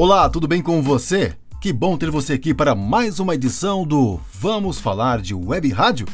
Olá, tudo bem com você? Que bom ter você aqui para mais uma edição do Vamos Falar de Web Rádio.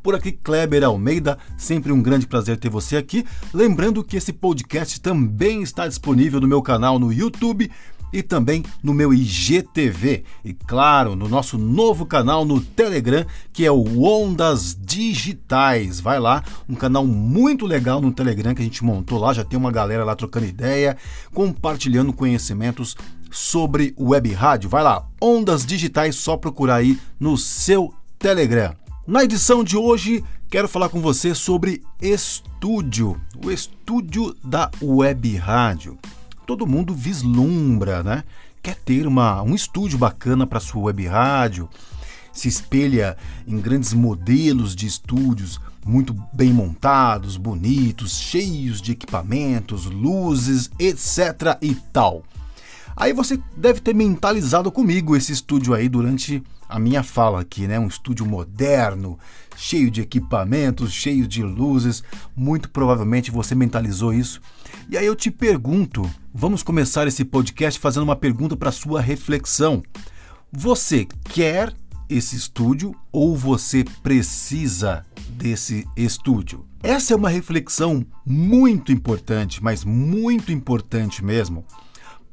Por aqui, Kleber Almeida, sempre um grande prazer ter você aqui. Lembrando que esse podcast também está disponível no meu canal no YouTube e também no meu IGTV. E claro, no nosso novo canal no Telegram, que é o Ondas Digitais. Vai lá, um canal muito legal no Telegram que a gente montou lá, já tem uma galera lá trocando ideia, compartilhando conhecimentos sobre web rádio. Vai lá, Ondas Digitais, só procurar aí no seu Telegram. Na edição de hoje, quero falar com você sobre estúdio, o estúdio da web rádio. Todo mundo vislumbra, né? Quer ter uma, um estúdio bacana para sua web rádio, se espelha em grandes modelos de estúdios muito bem montados, bonitos, cheios de equipamentos, luzes, etc e tal. Aí você deve ter mentalizado comigo esse estúdio aí durante a minha fala aqui, né? Um estúdio moderno, cheio de equipamentos, cheio de luzes. Muito provavelmente você mentalizou isso. E aí eu te pergunto, vamos começar esse podcast fazendo uma pergunta para sua reflexão. Você quer esse estúdio ou você precisa desse estúdio? Essa é uma reflexão muito importante, mas muito importante mesmo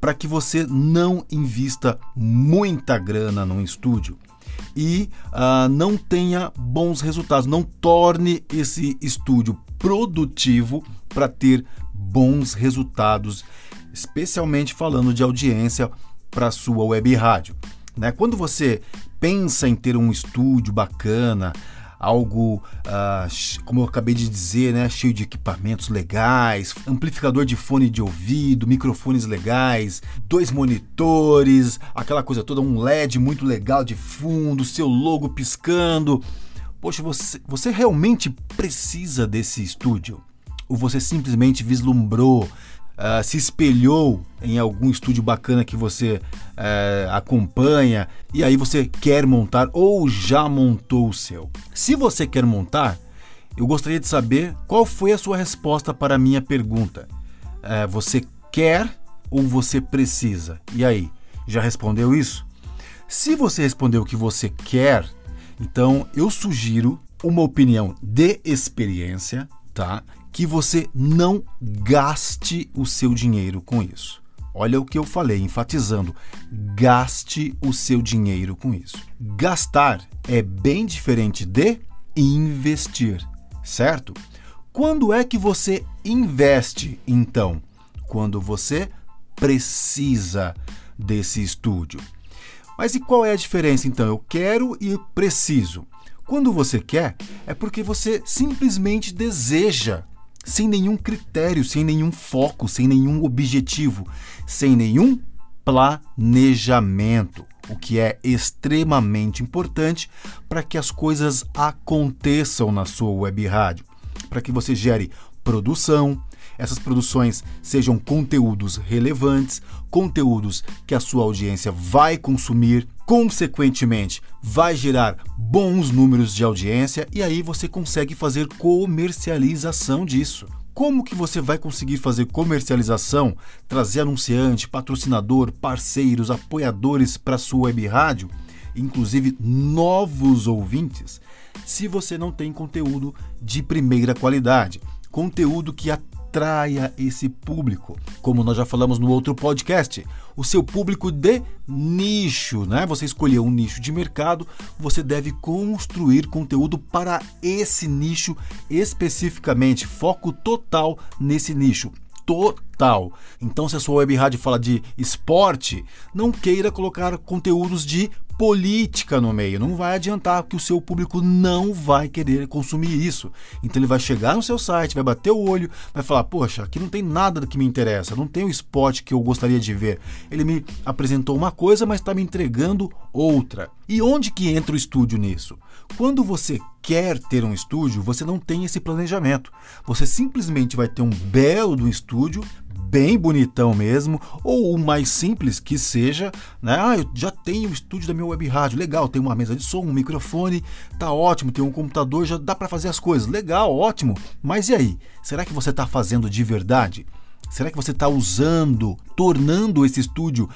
para que você não invista muita grana num estúdio e uh, não tenha bons resultados, não torne esse estúdio produtivo para ter bons resultados, especialmente falando de audiência para sua web rádio. Né? Quando você pensa em ter um estúdio bacana, algo, uh, como eu acabei de dizer, né, cheio de equipamentos legais, amplificador de fone de ouvido, microfones legais, dois monitores, aquela coisa toda, um LED muito legal de fundo, seu logo piscando. Poxa, você, você realmente precisa desse estúdio? Ou você simplesmente vislumbrou uh, se espelhou em algum estúdio bacana que você uh, acompanha e aí você quer montar ou já montou o seu. Se você quer montar, eu gostaria de saber qual foi a sua resposta para a minha pergunta. Uh, você quer ou você precisa? E aí, já respondeu isso? Se você respondeu que você quer, então eu sugiro uma opinião de experiência, tá? que você não gaste o seu dinheiro com isso. Olha o que eu falei, enfatizando: gaste o seu dinheiro com isso. Gastar é bem diferente de investir, certo? Quando é que você investe, então? Quando você precisa desse estúdio. Mas e qual é a diferença então? Eu quero e preciso. Quando você quer, é porque você simplesmente deseja sem nenhum critério, sem nenhum foco, sem nenhum objetivo, sem nenhum planejamento, o que é extremamente importante para que as coisas aconteçam na sua web rádio, para que você gere produção, essas produções sejam conteúdos relevantes, conteúdos que a sua audiência vai consumir, consequentemente, vai gerar bons números de audiência e aí você consegue fazer comercialização disso. Como que você vai conseguir fazer comercialização, trazer anunciante, patrocinador, parceiros, apoiadores para sua web rádio, inclusive novos ouvintes, se você não tem conteúdo de primeira qualidade, conteúdo que atraia esse público. Como nós já falamos no outro podcast, o seu público de nicho, né? Você escolheu um nicho de mercado, você deve construir conteúdo para esse nicho especificamente, foco total nesse nicho total. Então, se a sua web rádio fala de esporte, não queira colocar conteúdos de política no meio. Não vai adiantar, porque o seu público não vai querer consumir isso. Então ele vai chegar no seu site, vai bater o olho, vai falar: Poxa, aqui não tem nada que me interessa, não tem o spot que eu gostaria de ver. Ele me apresentou uma coisa, mas está me entregando outra. E onde que entra o estúdio nisso? Quando você quer ter um estúdio, você não tem esse planejamento. Você simplesmente vai ter um belo do estúdio, bem bonitão mesmo, ou o mais simples que seja, né? Ah, eu já tenho o estúdio da minha web rádio, legal, tem uma mesa de som, um microfone, tá ótimo, tem um computador, já dá para fazer as coisas, legal, ótimo. Mas e aí? Será que você está fazendo de verdade? Será que você está usando, tornando esse estúdio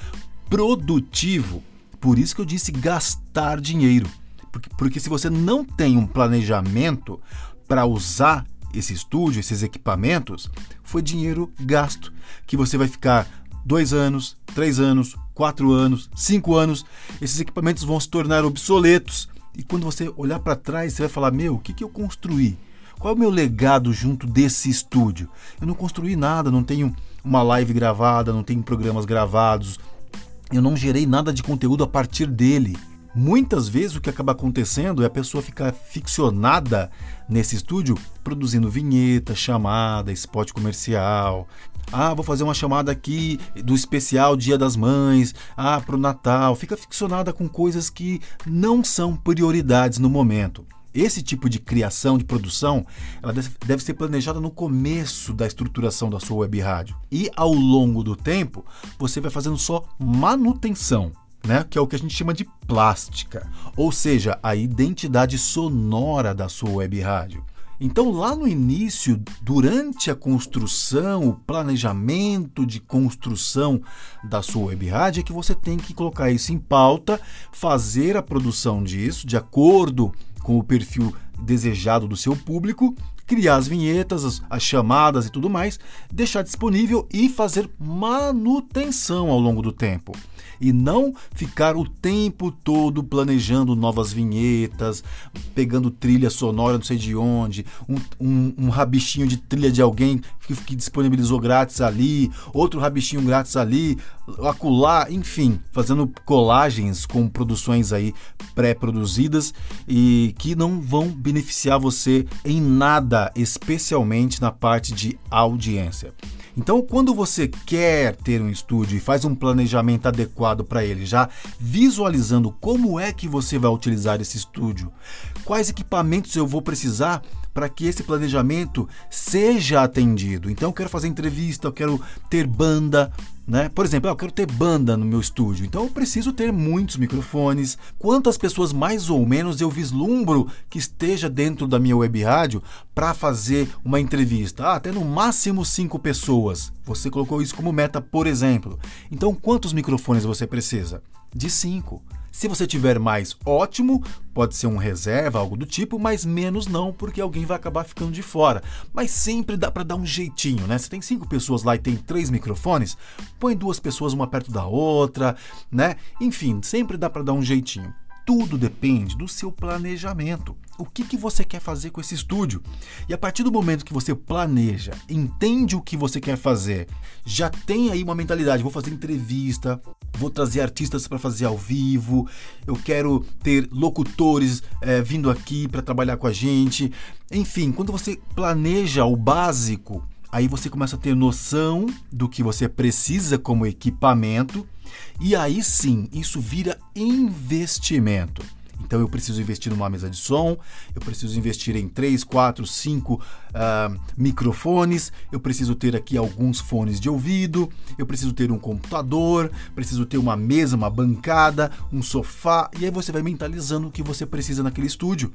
produtivo. Por isso que eu disse gastar dinheiro. Porque, porque se você não tem um planejamento para usar esse estúdio, esses equipamentos, foi dinheiro gasto. Que você vai ficar dois anos, três anos, quatro anos, cinco anos, esses equipamentos vão se tornar obsoletos. E quando você olhar para trás, você vai falar: Meu, o que, que eu construí? Qual é o meu legado junto desse estúdio? Eu não construí nada, não tenho uma live gravada, não tenho programas gravados, eu não gerei nada de conteúdo a partir dele. Muitas vezes o que acaba acontecendo é a pessoa ficar ficcionada nesse estúdio produzindo vinheta, chamada, spot comercial. Ah, vou fazer uma chamada aqui do especial Dia das Mães, ah, pro Natal. Fica ficcionada com coisas que não são prioridades no momento. Esse tipo de criação, de produção, ela deve ser planejada no começo da estruturação da sua web rádio. E ao longo do tempo, você vai fazendo só manutenção. Né, que é o que a gente chama de plástica, ou seja, a identidade sonora da sua web rádio. Então, lá no início, durante a construção, o planejamento de construção da sua web rádio, é que você tem que colocar isso em pauta, fazer a produção disso de acordo com o perfil desejado do seu público, criar as vinhetas, as, as, chamadas e tudo mais, deixar disponível e fazer manutenção ao longo do tempo. E não ficar o tempo todo planejando novas vinhetas, pegando trilha sonora não sei de onde, um, um, um rabichinho de trilha de alguém que, que disponibilizou grátis ali, outro rabichinho grátis ali, acular, enfim, fazendo colagens com produções aí pré-produzidas e que não vão beneficiar você em nada, especialmente na parte de audiência. Então, quando você quer ter um estúdio e faz um planejamento adequado para ele, já visualizando como é que você vai utilizar esse estúdio, quais equipamentos eu vou precisar para que esse planejamento seja atendido. Então, eu quero fazer entrevista, eu quero ter banda, né? Por exemplo, ah, eu quero ter banda no meu estúdio, então eu preciso ter muitos microfones. Quantas pessoas mais ou menos eu vislumbro que esteja dentro da minha web rádio para fazer uma entrevista? Ah, até no máximo cinco pessoas. Você colocou isso como meta, por exemplo. Então, quantos microfones você precisa? De cinco. Se você tiver mais, ótimo, pode ser um reserva, algo do tipo, mas menos não, porque alguém vai acabar ficando de fora. Mas sempre dá para dar um jeitinho, né? Se tem cinco pessoas lá e tem três microfones, põe duas pessoas uma perto da outra, né? Enfim, sempre dá para dar um jeitinho. Tudo depende do seu planejamento. O que, que você quer fazer com esse estúdio? E a partir do momento que você planeja, entende o que você quer fazer, já tem aí uma mentalidade: vou fazer entrevista, vou trazer artistas para fazer ao vivo, eu quero ter locutores é, vindo aqui para trabalhar com a gente. Enfim, quando você planeja o básico, aí você começa a ter noção do que você precisa como equipamento e aí sim, isso vira investimento. Então eu preciso investir numa mesa de som, eu preciso investir em 3, 4, 5 microfones, eu preciso ter aqui alguns fones de ouvido, eu preciso ter um computador, preciso ter uma mesa, uma bancada, um sofá, e aí você vai mentalizando o que você precisa naquele estúdio.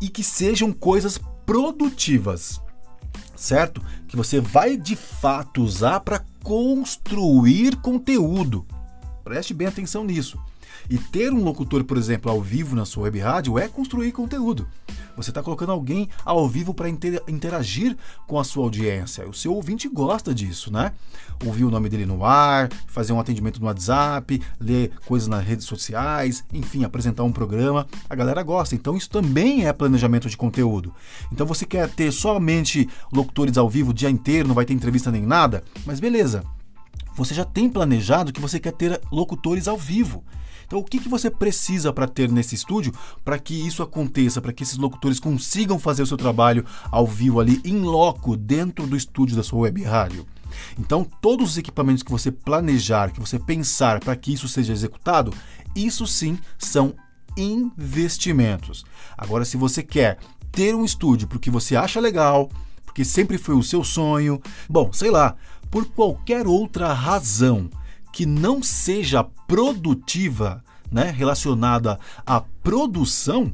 E que sejam coisas produtivas certo? Que você vai de fato usar para construir conteúdo. Preste bem atenção nisso. E ter um locutor, por exemplo, ao vivo na sua web rádio é construir conteúdo. Você está colocando alguém ao vivo para interagir com a sua audiência. O seu ouvinte gosta disso, né? Ouvir o nome dele no ar, fazer um atendimento no WhatsApp, ler coisas nas redes sociais, enfim, apresentar um programa. A galera gosta. Então isso também é planejamento de conteúdo. Então você quer ter somente locutores ao vivo o dia inteiro, não vai ter entrevista nem nada? Mas beleza você já tem planejado que você quer ter locutores ao vivo. Então, o que, que você precisa para ter nesse estúdio para que isso aconteça, para que esses locutores consigam fazer o seu trabalho ao vivo ali, em loco, dentro do estúdio da sua web rádio? Então, todos os equipamentos que você planejar, que você pensar para que isso seja executado, isso sim são investimentos. Agora, se você quer ter um estúdio porque você acha legal, porque sempre foi o seu sonho, bom, sei lá, por qualquer outra razão que não seja produtiva, né, relacionada à produção,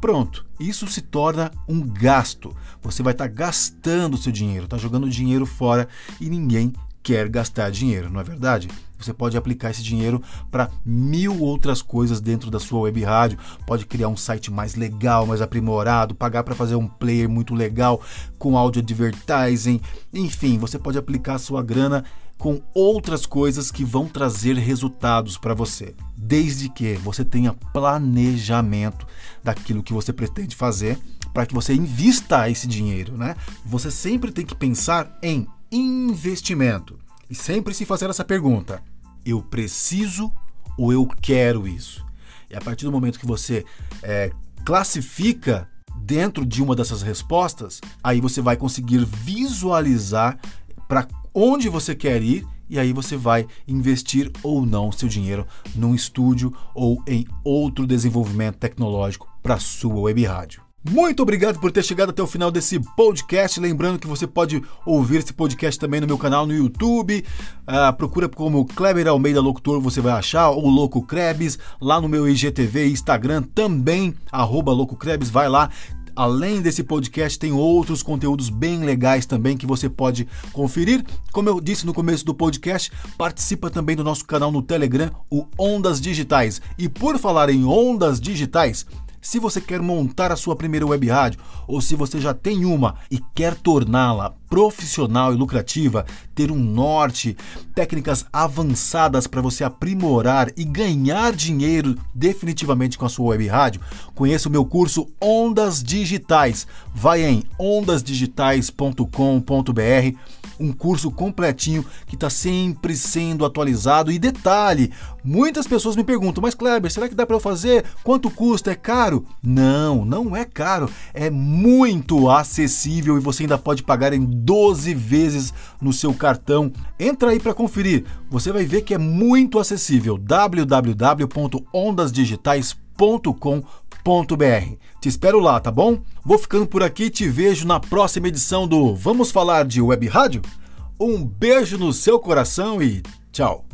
pronto, isso se torna um gasto. Você vai estar tá gastando seu dinheiro, está jogando dinheiro fora e ninguém quer gastar dinheiro, não é verdade? Você pode aplicar esse dinheiro para mil outras coisas dentro da sua web rádio. Pode criar um site mais legal, mais aprimorado, pagar para fazer um player muito legal com áudio advertising. Enfim, você pode aplicar a sua grana com outras coisas que vão trazer resultados para você, desde que você tenha planejamento daquilo que você pretende fazer para que você invista esse dinheiro, né? Você sempre tem que pensar em investimento e sempre se fazer essa pergunta: eu preciso ou eu quero isso? E a partir do momento que você é, classifica dentro de uma dessas respostas, aí você vai conseguir visualizar para onde você quer ir e aí você vai investir ou não seu dinheiro num estúdio ou em outro desenvolvimento tecnológico para sua web rádio. Muito obrigado por ter chegado até o final desse podcast. Lembrando que você pode ouvir esse podcast também no meu canal no YouTube. Uh, procura como Kleber Almeida Locutor, você vai achar, ou Louco Krebs, lá no meu IGTV Instagram também, arroba Louco Krebs, vai lá. Além desse podcast, tem outros conteúdos bem legais também que você pode conferir. Como eu disse no começo do podcast, participa também do nosso canal no Telegram, o Ondas Digitais. E por falar em ondas digitais, se você quer montar a sua primeira web rádio ou se você já tem uma e quer torná-la profissional e lucrativa, ter um norte, técnicas avançadas para você aprimorar e ganhar dinheiro definitivamente com a sua web rádio, conheça o meu curso Ondas Digitais. Vai em ondasdigitais.com.br um curso completinho que está sempre sendo atualizado. E detalhe, muitas pessoas me perguntam, mas Kleber, será que dá para eu fazer? Quanto custa? É caro? Não, não é caro. É muito acessível e você ainda pode pagar em 12 vezes no seu cartão. Entra aí para conferir. Você vai ver que é muito acessível. www.ondasdigitais.com.br. Te espero lá, tá bom? Vou ficando por aqui e te vejo na próxima edição do Vamos Falar de Web Rádio? Um beijo no seu coração e tchau!